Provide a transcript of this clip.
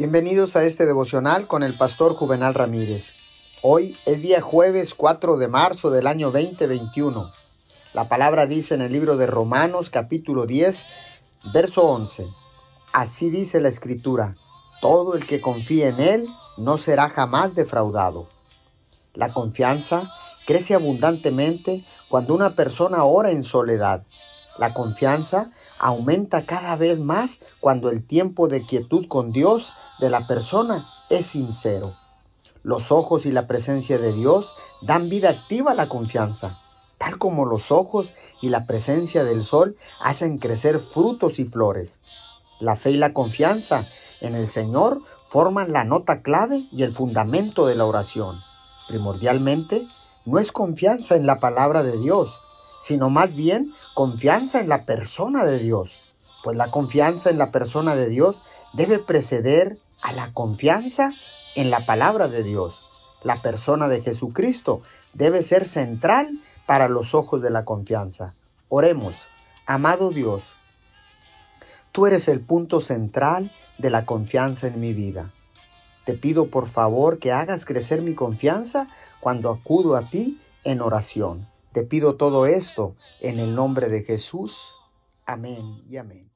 Bienvenidos a este devocional con el pastor Juvenal Ramírez. Hoy es día jueves 4 de marzo del año 2021. La palabra dice en el libro de Romanos capítulo 10, verso 11. Así dice la escritura, todo el que confíe en él no será jamás defraudado. La confianza crece abundantemente cuando una persona ora en soledad. La confianza aumenta cada vez más cuando el tiempo de quietud con Dios de la persona es sincero. Los ojos y la presencia de Dios dan vida activa a la confianza, tal como los ojos y la presencia del sol hacen crecer frutos y flores. La fe y la confianza en el Señor forman la nota clave y el fundamento de la oración. Primordialmente, no es confianza en la palabra de Dios, sino más bien confianza en la persona de Dios. Pues la confianza en la persona de Dios debe preceder a la confianza en la palabra de Dios. La persona de Jesucristo debe ser central para los ojos de la confianza. Oremos, amado Dios, tú eres el punto central de la confianza en mi vida. Te pido por favor que hagas crecer mi confianza cuando acudo a ti en oración. Te pido todo esto en el nombre de Jesús. Amén y amén.